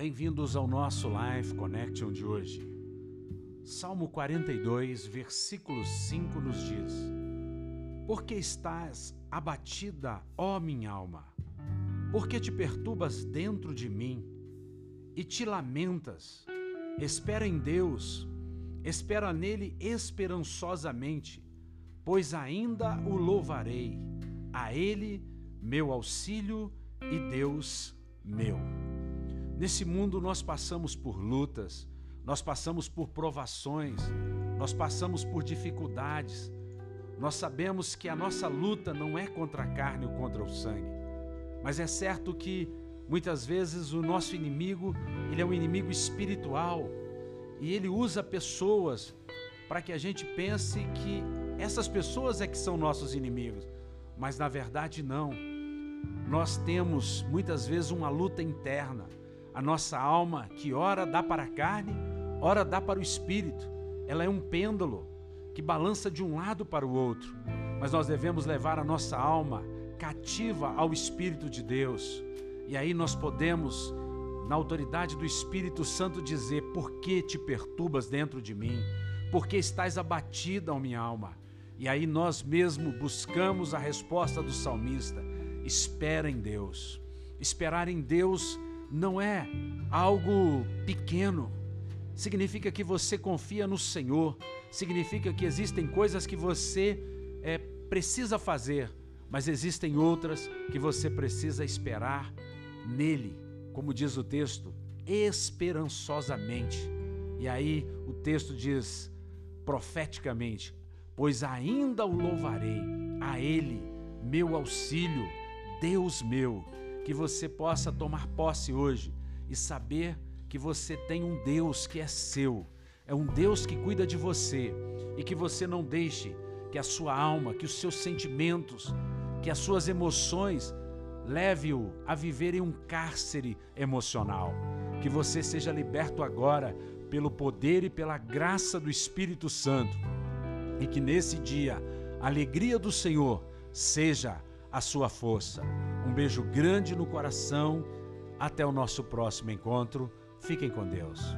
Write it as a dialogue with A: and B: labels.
A: bem-vindos ao nosso Life Connection de hoje. Salmo 42, versículo 5 nos diz: Por que estás abatida, ó minha alma? Por que te perturbas dentro de mim e te lamentas? Espera em Deus, espera nele esperançosamente, pois ainda o louvarei, a ele meu auxílio e Deus meu. Nesse mundo nós passamos por lutas, nós passamos por provações, nós passamos por dificuldades. Nós sabemos que a nossa luta não é contra a carne ou contra o sangue, mas é certo que muitas vezes o nosso inimigo, ele é um inimigo espiritual e ele usa pessoas para que a gente pense que essas pessoas é que são nossos inimigos, mas na verdade não. Nós temos muitas vezes uma luta interna a nossa alma, que ora dá para a carne, ora dá para o espírito. Ela é um pêndulo que balança de um lado para o outro. Mas nós devemos levar a nossa alma cativa ao Espírito de Deus. E aí nós podemos, na autoridade do Espírito Santo, dizer: Por que te perturbas dentro de mim? Por que estás abatida, ó minha alma? E aí nós mesmo buscamos a resposta do salmista: Espera em Deus. Esperar em Deus não é algo pequeno. Significa que você confia no Senhor, significa que existem coisas que você é, precisa fazer, mas existem outras que você precisa esperar nele, como diz o texto, esperançosamente. E aí o texto diz profeticamente: Pois ainda o louvarei, a Ele, meu auxílio, Deus meu que você possa tomar posse hoje e saber que você tem um Deus que é seu, é um Deus que cuida de você e que você não deixe que a sua alma, que os seus sentimentos, que as suas emoções leve-o a viver em um cárcere emocional. Que você seja liberto agora pelo poder e pela graça do Espírito Santo e que nesse dia a alegria do Senhor seja a sua força. Um beijo grande no coração. Até o nosso próximo encontro. Fiquem com Deus.